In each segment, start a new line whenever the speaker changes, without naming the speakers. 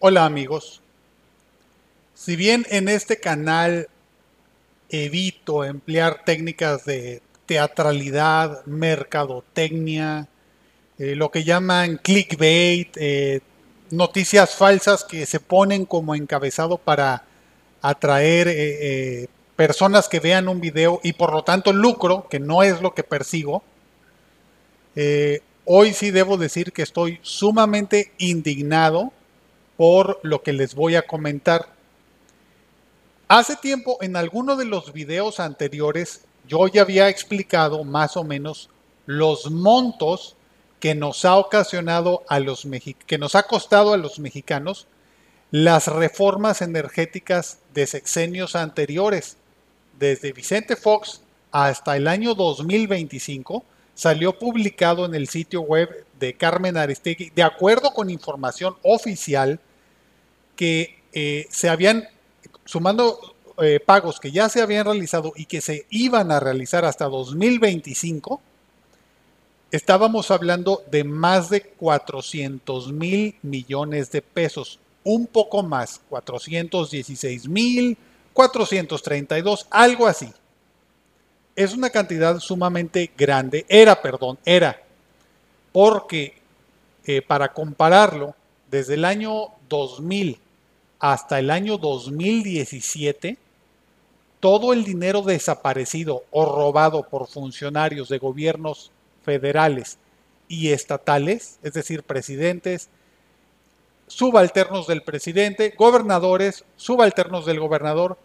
Hola amigos. Si bien en este canal evito emplear técnicas de teatralidad, mercadotecnia, eh, lo que llaman clickbait, eh, noticias falsas que se ponen como encabezado para atraer eh, personas que vean un video y por lo tanto lucro, que no es lo que persigo, hoy sí debo decir que estoy sumamente indignado por lo que les voy a comentar. Hace tiempo, en alguno de los videos anteriores, yo ya había explicado más o menos los montos que nos ha ocasionado a los que nos ha costado a los mexicanos las reformas energéticas de sexenios anteriores. Desde Vicente Fox hasta el año 2025 salió publicado en el sitio web de Carmen Aristegui, de acuerdo con información oficial, que eh, se habían, sumando eh, pagos que ya se habían realizado y que se iban a realizar hasta 2025, estábamos hablando de más de 400 mil millones de pesos, un poco más, 416 mil, 432, algo así. Es una cantidad sumamente grande, era, perdón, era, porque eh, para compararlo, desde el año 2000 hasta el año 2017, todo el dinero desaparecido o robado por funcionarios de gobiernos federales y estatales, es decir, presidentes, subalternos del presidente, gobernadores, subalternos del gobernador,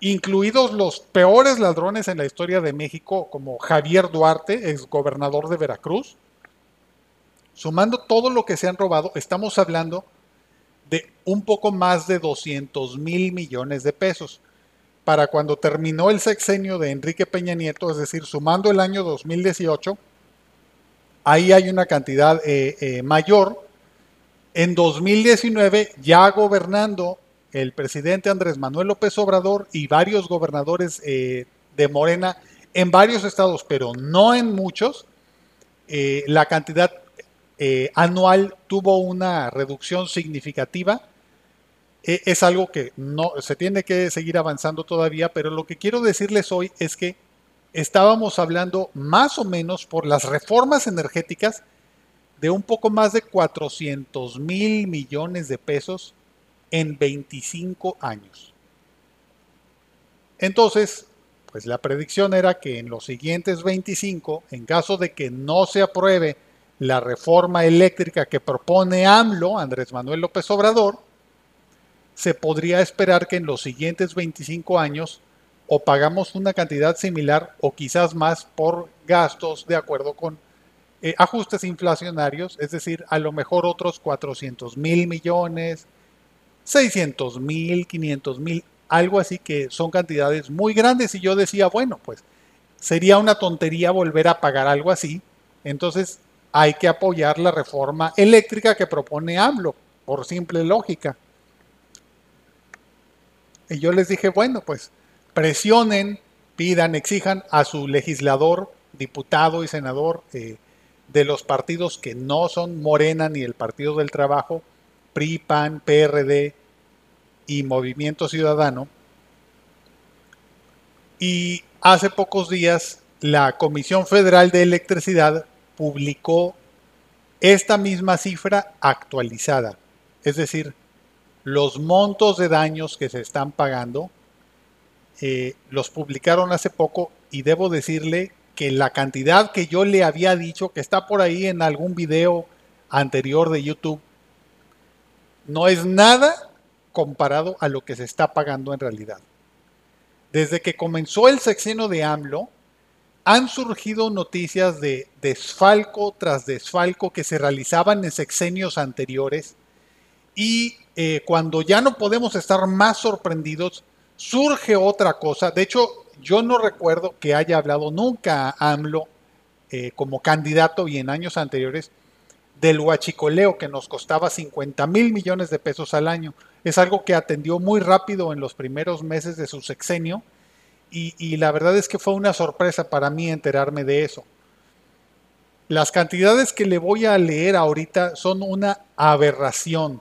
incluidos los peores ladrones en la historia de México, como Javier Duarte, ex gobernador de Veracruz. Sumando todo lo que se han robado, estamos hablando de un poco más de 200 mil millones de pesos. Para cuando terminó el sexenio de Enrique Peña Nieto, es decir, sumando el año 2018, ahí hay una cantidad eh, eh, mayor. En 2019, ya gobernando el presidente Andrés Manuel López Obrador y varios gobernadores eh, de Morena en varios estados, pero no en muchos, la cantidad eh, anual tuvo una reducción significativa. E, es algo que no se tiene que seguir avanzando todavía, pero lo que quiero decirles hoy es que estábamos hablando más o menos por las reformas energéticas de un poco más de 400 mil millones de pesos en 25 años. Entonces, pues la predicción era que en los siguientes 25, en caso de que no se apruebe la reforma eléctrica que propone AMLO, Andrés Manuel López Obrador, se podría esperar que en los siguientes 25 años o pagamos una cantidad similar o quizás más por gastos de acuerdo con eh, ajustes inflacionarios, es decir, a lo mejor otros 400 mil millones, 600 mil, 500 mil, algo así que son cantidades muy grandes y yo decía, bueno, pues sería una tontería volver a pagar algo así. Entonces hay que apoyar la reforma eléctrica que propone AMLO, por simple lógica. Y yo les dije, bueno, pues presionen, pidan, exijan a su legislador, diputado y senador eh, de los partidos que no son Morena ni el Partido del Trabajo, PRI, PAN, PRD y Movimiento Ciudadano. Y hace pocos días la Comisión Federal de Electricidad publicó esta misma cifra actualizada. Es decir, los montos de daños que se están pagando eh, los publicaron hace poco y debo decirle que la cantidad que yo le había dicho, que está por ahí en algún video anterior de YouTube, no es nada comparado a lo que se está pagando en realidad. Desde que comenzó el sexenio de AMLO, han surgido noticias de desfalco tras desfalco que se realizaban en sexenios anteriores y eh, cuando ya no podemos estar más sorprendidos, surge otra cosa. De hecho, yo no recuerdo que haya hablado nunca a AMLO eh, como candidato y en años anteriores del huachicoleo que nos costaba 50 mil millones de pesos al año. Es algo que atendió muy rápido en los primeros meses de su sexenio y, la verdad es que fue una sorpresa para mí enterarme de eso. Las cantidades que le voy a leer ahorita son una aberración.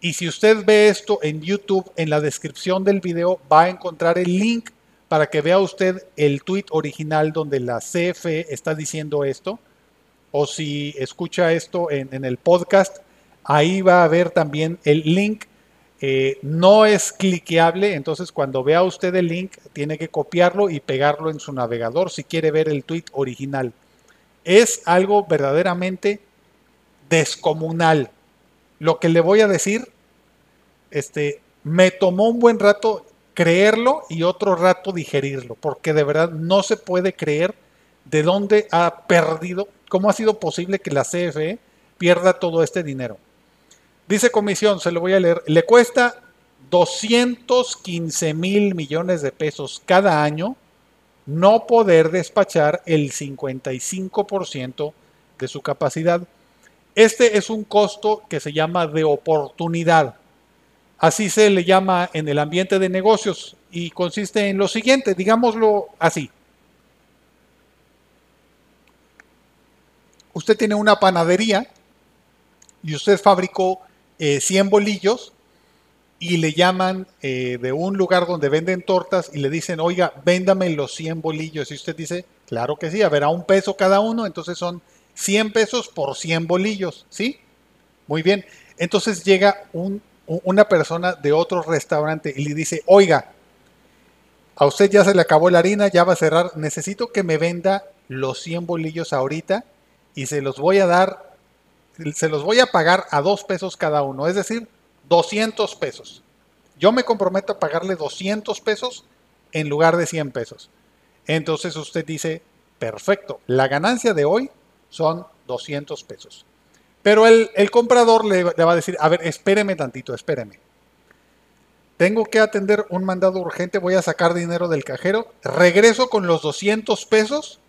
Y si usted ve esto en YouTube, en la descripción del video va a encontrar el link para que vea usted el tweet original donde la CFE está diciendo esto. O si escucha esto en, el podcast, ahí va a ver también el link. Eh, no es cliqueable, entonces cuando vea usted el link tiene que copiarlo y pegarlo en su navegador si quiere ver el tweet original. Es algo verdaderamente descomunal. Lo que le voy a decir, este, me tomó un buen rato creerlo y otro rato digerirlo, porque de verdad no se puede creer de dónde ha perdido, cómo ha sido posible que la CFE pierda todo este dinero. Dice comisión, se lo voy a leer, le cuesta 215 mil millones de pesos cada año no poder despachar el 55% de su capacidad. Este es un costo que se llama de oportunidad. Así se le llama en el ambiente de negocios y consiste en lo siguiente, digámoslo así. Usted tiene una panadería y usted fabricó 100 eh, bolillos y le llaman eh, de un lugar donde venden tortas y le dicen, oiga, véndame los 100 bolillos. Y usted dice, claro que sí, a ver, a un peso cada uno, entonces son 100 pesos por 100 bolillos, ¿sí? Muy bien. Entonces llega un una persona de otro restaurante y le dice, oiga, a usted ya se le acabó la harina, ya va a cerrar, necesito que me venda los 100 bolillos ahorita y se los voy a dar, se los voy a pagar a dos pesos cada uno, es decir, 200 pesos. Yo me comprometo a pagarle 200 pesos en lugar de 100 pesos. Entonces usted dice, perfecto, la ganancia de hoy son 200 pesos. Pero el, comprador le, va a decir, a ver, espéreme tantito, espéreme. Tengo que atender un mandado urgente, voy a sacar dinero del cajero, regreso con los 200 pesos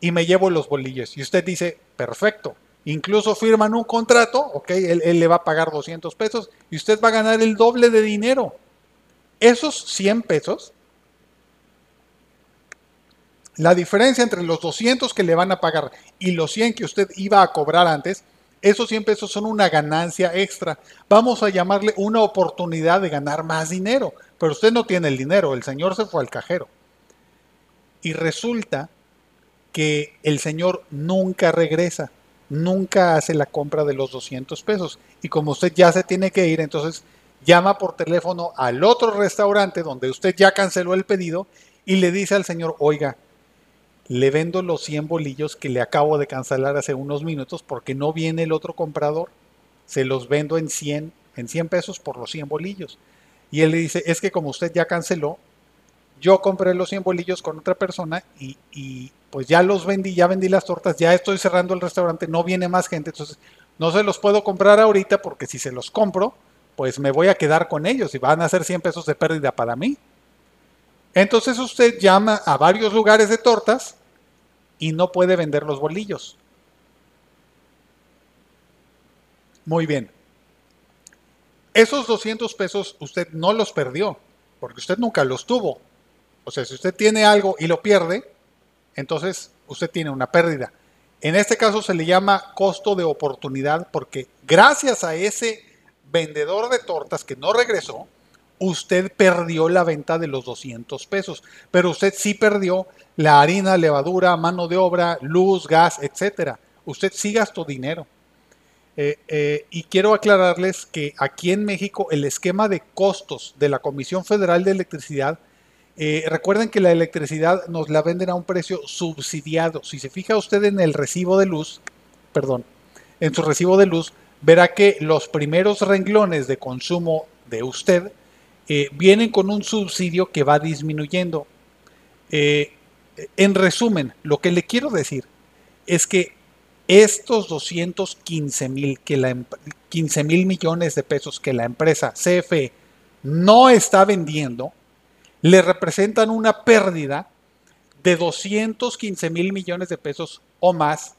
y me llevo los bolillos. Y usted dice, perfecto. Incluso firman un contrato, ok, él, le va a pagar 200 pesos y usted va a ganar el doble de dinero. Esos 100 pesos, la diferencia entre los 200 que le van a pagar y los 100 que usted iba a cobrar antes, esos 100 pesos son una ganancia extra. Vamos a llamarle una oportunidad de ganar más dinero. Pero usted no tiene el dinero, el señor se fue al cajero. Y resulta que el señor nunca regresa, nunca hace la compra de los 200 pesos. Y como usted ya se tiene que ir, entonces llama por teléfono al otro restaurante donde usted ya canceló el pedido y le dice al señor, oiga, le vendo los 100 bolillos que le acabo de cancelar hace unos minutos porque no viene el otro comprador. Se los vendo en 100, en 100 pesos por los 100 bolillos. Y él le dice, es que como usted ya canceló, yo compré los 100 bolillos con otra persona y, pues ya los vendí, ya vendí las tortas, ya estoy cerrando el restaurante, no viene más gente, entonces no se los puedo comprar ahorita porque si se los compro, pues me voy a quedar con ellos y van a ser 100 pesos de pérdida para mí. Entonces usted llama a varios lugares de tortas y no puede vender los bolillos. Muy bien. Esos 200 pesos usted no los perdió, porque usted nunca los tuvo. O sea, si usted tiene algo y lo pierde, entonces usted tiene una pérdida. En este caso se le llama costo de oportunidad porque gracias a ese vendedor de tortas que no regresó, usted perdió la venta de los 200 pesos, pero usted sí perdió la harina, levadura, mano de obra, luz, gas, etcétera. Usted sí gastó dinero. Eh, eh, y quiero aclararles que aquí en México el esquema de costos de la Comisión Federal de Electricidad, eh, recuerden que la electricidad nos la venden a un precio subsidiado. Si se fija usted en el recibo de luz, perdón, en su recibo de luz, verá que los primeros renglones de consumo de usted eh, vienen con un subsidio que va disminuyendo. Eh, en resumen, lo que le quiero decir es que estos 215 mil que la 15 mil millones de pesos que la empresa CFE no está vendiendo le representan una pérdida de 215 mil millones de pesos o más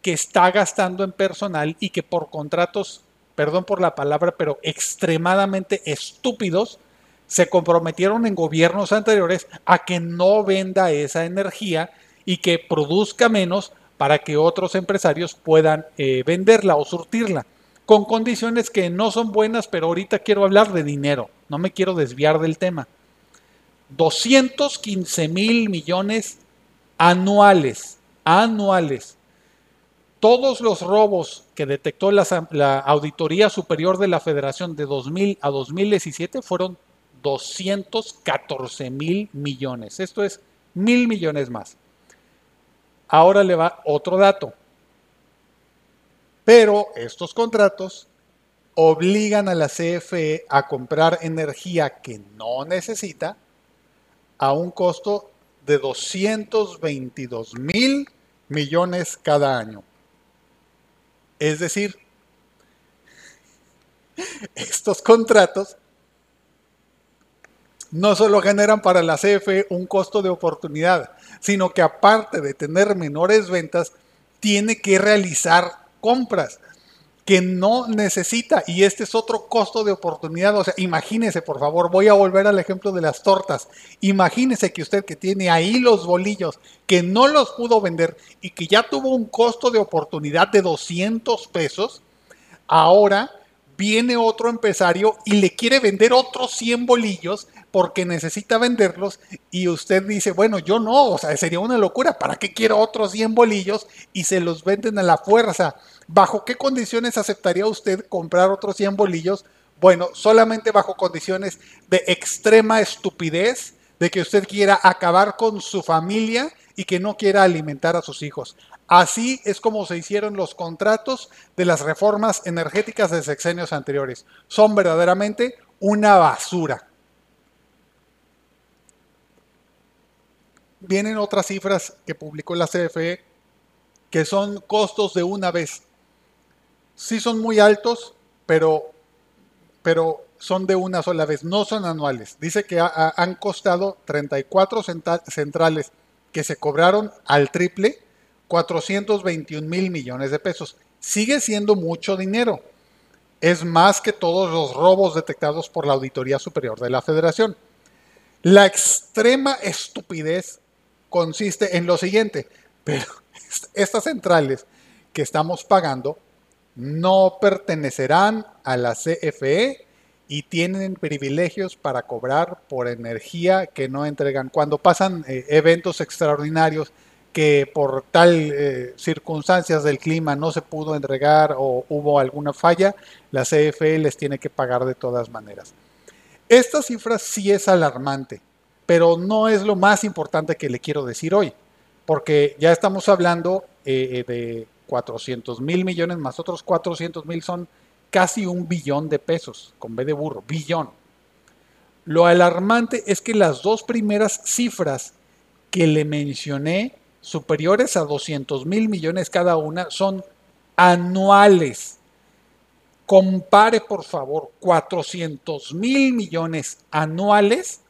que está gastando en personal y que por contratos perdón por la palabra, pero extremadamente estúpidos, se comprometieron en gobiernos anteriores a que no venda esa energía y que produzca menos para que otros empresarios puedan eh, venderla o surtirla. con condiciones que no son buenas, pero ahorita quiero hablar de dinero, no me quiero desviar del tema. 215 mil millones anuales, anuales. Todos los robos que detectó la, Auditoría Superior de la Federación de 2000 a 2017 fueron 214 mil millones. Esto es mil millones más. Ahora le va otro dato. Pero estos contratos obligan a la CFE a comprar energía que no necesita a un costo de 222 mil millones cada año. Es decir, estos contratos no solo generan para la CFE un costo de oportunidad, sino que aparte de tener menores ventas, tiene que realizar compras que no necesita y este es otro costo de oportunidad. O sea, imagínese, por favor, voy a volver al ejemplo de las tortas. Imagínese que usted que tiene ahí los bolillos, que no los pudo vender y que ya tuvo un costo de oportunidad de 200 pesos, ahora viene otro empresario y le quiere vender otros 100 bolillos porque necesita venderlos y usted dice, bueno, yo no, o sea, sería una locura, ¿para qué quiero otros 100 bolillos y se los venden a la fuerza? ¿Bajo qué condiciones aceptaría usted comprar otros 100 bolillos? Bueno, solamente bajo condiciones de extrema estupidez, de que usted quiera acabar con su familia y que no quiera alimentar a sus hijos. Así es como se hicieron los contratos de las reformas energéticas de sexenios anteriores. Son verdaderamente una basura. Vienen otras cifras que publicó la CFE que son costos de una vez sí son muy altos, pero, pero son de una sola vez, no son anuales. Dice que han costado 34 centrales que se cobraron al triple 421 mil millones de pesos. Sigue siendo mucho dinero. Es más que todos los robos detectados por la Auditoría Superior de la Federación. La extrema estupidez consiste en lo siguiente, pero estas centrales que estamos pagando no pertenecerán a la CFE y tienen privilegios para cobrar por energía que no entregan. Cuando pasan eh, eventos extraordinarios que por tal eh, circunstancias del clima no se pudo entregar o hubo alguna falla, la CFE les tiene que pagar de todas maneras. Esta cifra sí es alarmante, pero no es lo más importante que le quiero decir hoy, porque ya estamos hablando eh, de 400 mil millones más otros 400 mil son casi un billón de pesos, con B de burro, billón. Lo alarmante es que las dos primeras cifras que le mencioné, superiores a 200 mil millones cada una, son anuales. Compare, por favor, 400 mil millones anuales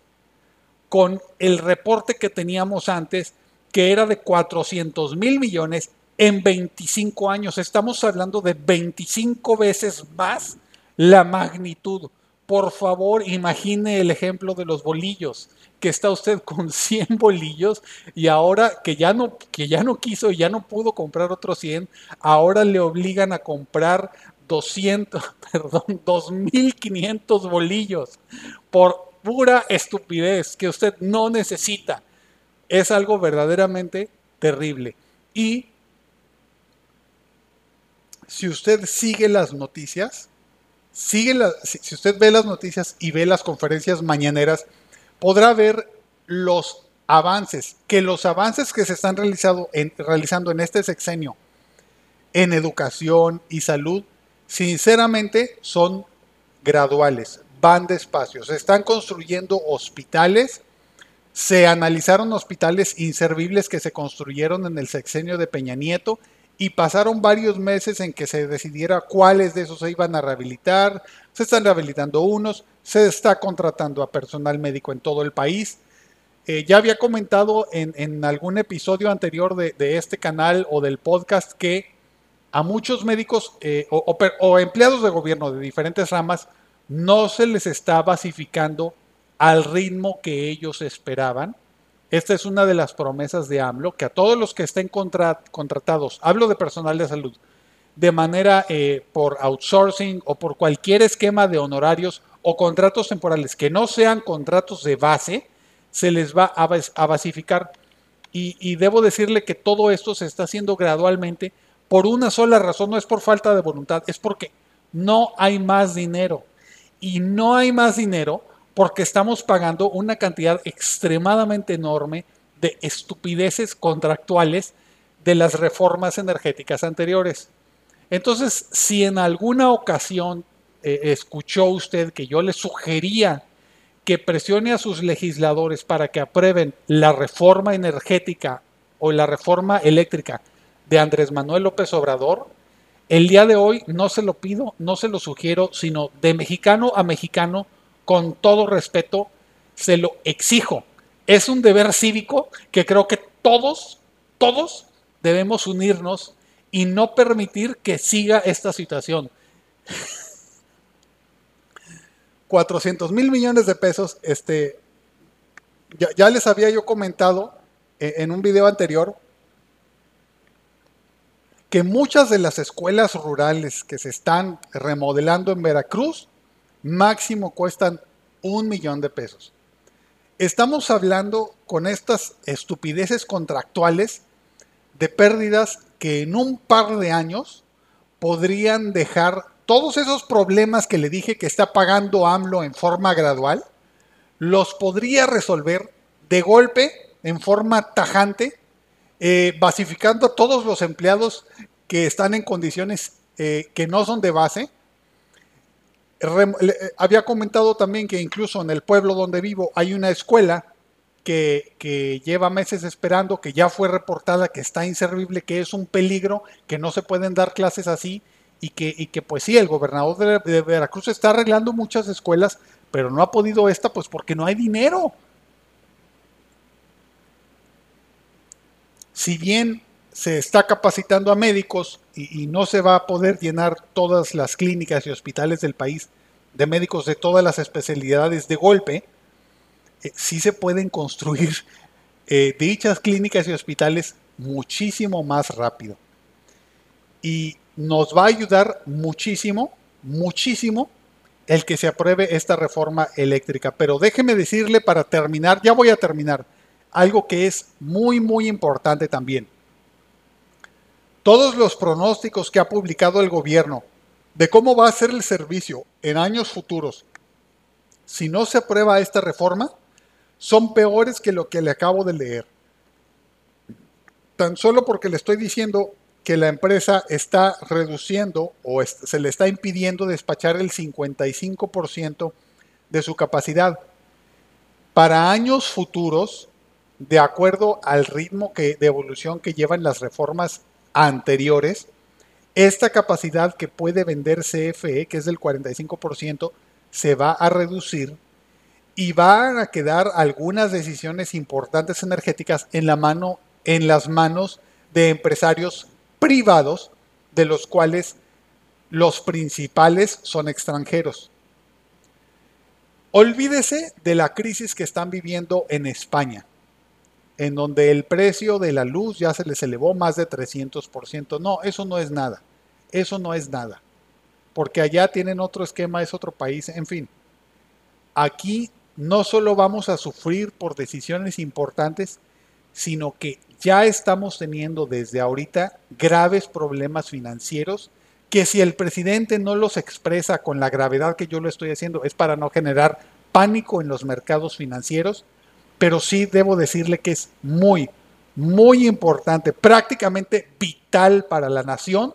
con el reporte que teníamos antes, que era de 400 mil millones en 25 años. Estamos hablando de 25 veces más la magnitud. Por favor, imagine el ejemplo de los bolillos, que está usted con 100 bolillos y ahora que ya no, que ya no quiso y ya no pudo comprar otros 100, ahora le obligan a comprar 200, perdón, 2500 bolillos por pura estupidez que usted no necesita. Es algo verdaderamente terrible. Y si usted sigue las noticias, sigue si, usted ve las noticias y ve las conferencias mañaneras, podrá ver los avances, que los avances que se están realizando en, realizando en este sexenio en educación y salud, sinceramente son graduales, van despacio. Se están construyendo hospitales, se analizaron hospitales inservibles que se construyeron en el sexenio de Peña Nieto y pasaron varios meses en que se decidiera cuáles de esos se iban a rehabilitar. Se están rehabilitando unos, se está contratando a personal médico en todo el país. Eh, ya había comentado en, algún episodio anterior de, este canal o del podcast que a muchos médicos eh, o empleados de gobierno de diferentes ramas no se les está basificando al ritmo que ellos esperaban esta es una de las promesas de AMLO, que a todos los que estén contratados, hablo de personal de salud, de manera eh, por outsourcing o por cualquier esquema de honorarios o contratos temporales que no sean contratos de base, se les va a, basificar. Y, debo decirle que todo esto se está haciendo gradualmente por una sola razón, no es por falta de voluntad, es porque no hay más dinero. Y no hay más dinero porque estamos pagando una cantidad extremadamente enorme de estupideces contractuales de las reformas energéticas anteriores. Entonces, si en alguna ocasión eh, escuchó usted que yo le sugería que presione a sus legisladores para que aprueben la reforma energética o la reforma eléctrica de Andrés Manuel López Obrador, el día de hoy no se lo pido, no se lo sugiero, sino de mexicano a mexicano, con todo respeto, se lo exijo. Es un deber cívico que creo que todos, todos debemos unirnos y no permitir que siga esta situación. 400 mil millones de pesos, este, ya, les había yo comentado eh, en un video anterior que muchas de las escuelas rurales que se están remodelando en Veracruz máximo cuestan un millón de pesos. Estamos hablando con estas estupideces contractuales de pérdidas que en un par de años podrían dejar todos esos problemas que le dije que está pagando AMLO en forma gradual, los podría resolver de golpe, en forma tajante, eh, basificando a todos los empleados que están en condiciones eh, que no son de base. Eh, había comentado también que incluso en el pueblo donde vivo hay una escuela que, lleva meses esperando, que ya fue reportada, que está inservible, que es un peligro, que no se pueden dar clases así y que, y que pues sí, el gobernador de, Veracruz está arreglando muchas escuelas, pero no ha podido esta pues porque no hay dinero. Si bien se está capacitando a médicos y, no se va a poder llenar todas las clínicas y hospitales del país de médicos de todas las especialidades de golpe, eh, sí se pueden construir eh, dichas clínicas y hospitales muchísimo más rápido. Y nos va a ayudar muchísimo, muchísimo el que se apruebe esta reforma eléctrica. Pero déjeme decirle para terminar, ya voy a terminar, algo que es muy, muy importante también. Todos los pronósticos que ha publicado el gobierno de cómo va a ser el servicio en años futuros, si no se aprueba esta reforma, son peores que lo que le acabo de leer. Tan solo porque le estoy diciendo que la empresa está reduciendo o se le está impidiendo despachar el 55% de su capacidad. Para años futuros, de acuerdo al ritmo que, de evolución que llevan las reformas anteriores, esta capacidad que puede vender CFE, que es del 45%, se va a reducir y van a quedar algunas decisiones importantes energéticas en, la mano, en las manos de empresarios privados, de los cuales los principales son extranjeros. Olvídese de la crisis que están viviendo en España, en donde el precio de la luz ya se les elevó más de 300%. No, eso no es nada. Eso no es nada. Porque allá tienen otro esquema, es otro país, en fin. Aquí no solo vamos a sufrir por decisiones importantes, sino que ya estamos teniendo desde ahorita graves problemas financieros que si el presidente no los expresa con la gravedad que yo lo estoy haciendo es para no generar pánico en los mercados financieros, pero sí debo decirle que es muy, muy importante, prácticamente vital para la nación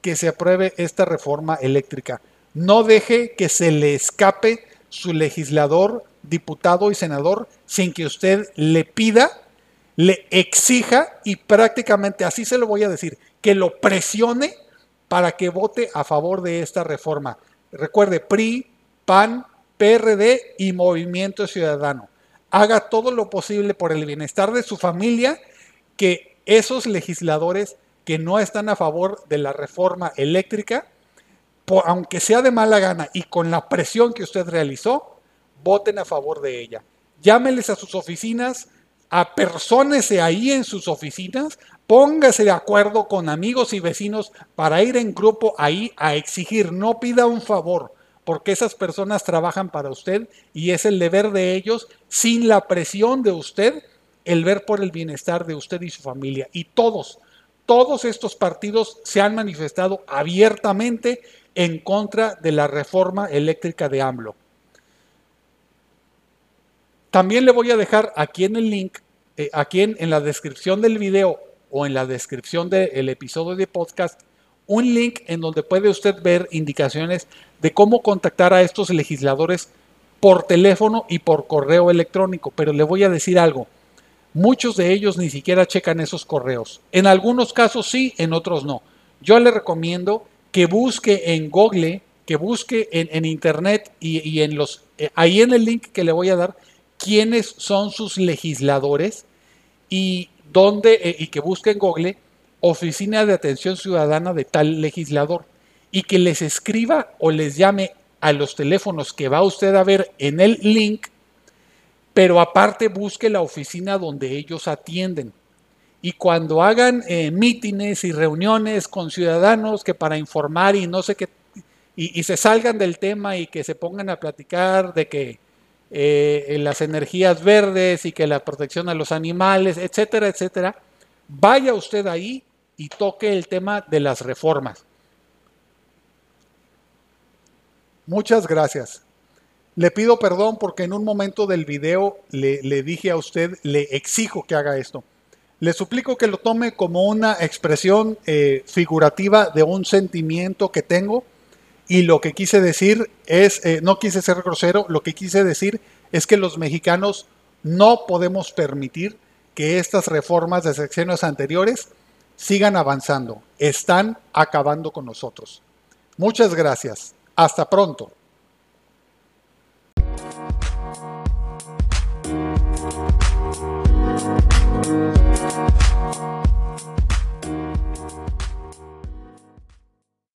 que se apruebe esta reforma eléctrica. No deje que se le escape su legislador, diputado y senador sin que usted le pida le exija y prácticamente así se lo voy a decir, que lo presione para que vote a favor de esta reforma. Recuerde, PRI, PAN, PRD y Movimiento Ciudadano. Haga todo lo posible por el bienestar de su familia, que esos legisladores que no están a favor de la reforma eléctrica, aunque sea de mala gana y con la presión que usted realizó, voten a favor de ella. Llámeles a sus oficinas, apersónese ahí en sus oficinas Póngase de acuerdo con amigos y vecinos para ir en grupo ahí a exigir. No pida un favor, porque esas personas trabajan para usted y es el deber de ellos, sin la presión de usted, el ver por el bienestar de usted y su familia. Y todos, todos estos partidos se han manifestado abiertamente en contra de la reforma eléctrica de AMLO. También le voy a dejar aquí en el link, eh, aquí en, en, la descripción del video o en la descripción del episodio de podcast, un link en donde puede usted ver indicaciones de cómo contactar a estos legisladores por teléfono y por correo electrónico. Pero le voy a decir algo, muchos de ellos ni siquiera checan esos correos. En algunos casos sí, en otros no. Yo le recomiendo que busque en Google, que busque en, Internet y, y, en los, eh, ahí en el link que le voy a dar, quiénes son sus legisladores y dónde, eh, y que busque en Google Oficina de Atención Ciudadana de tal legislador y que les escriba o les llame a los teléfonos que va usted a ver en el link, pero aparte busque la oficina donde ellos atienden. Y cuando hagan eh, mítines y reuniones con ciudadanos que para informar y no sé qué, y, se salgan del tema y que se pongan a platicar de que eh, las energías verdes y que la protección a los animales, etcétera, etcétera, vaya usted ahí y toque el tema de las reformas. Muchas gracias. Le pido perdón porque en un momento del video le, le, dije a usted, le exijo que haga esto. Le suplico que lo tome como una expresión eh, figurativa de un sentimiento que tengo y lo que quise decir es, eh, no quise ser grosero, lo que quise decir es que los mexicanos no podemos permitir que estas reformas de secciones anteriores sigan avanzando. Están acabando con nosotros. Muchas gracias. Hasta pronto.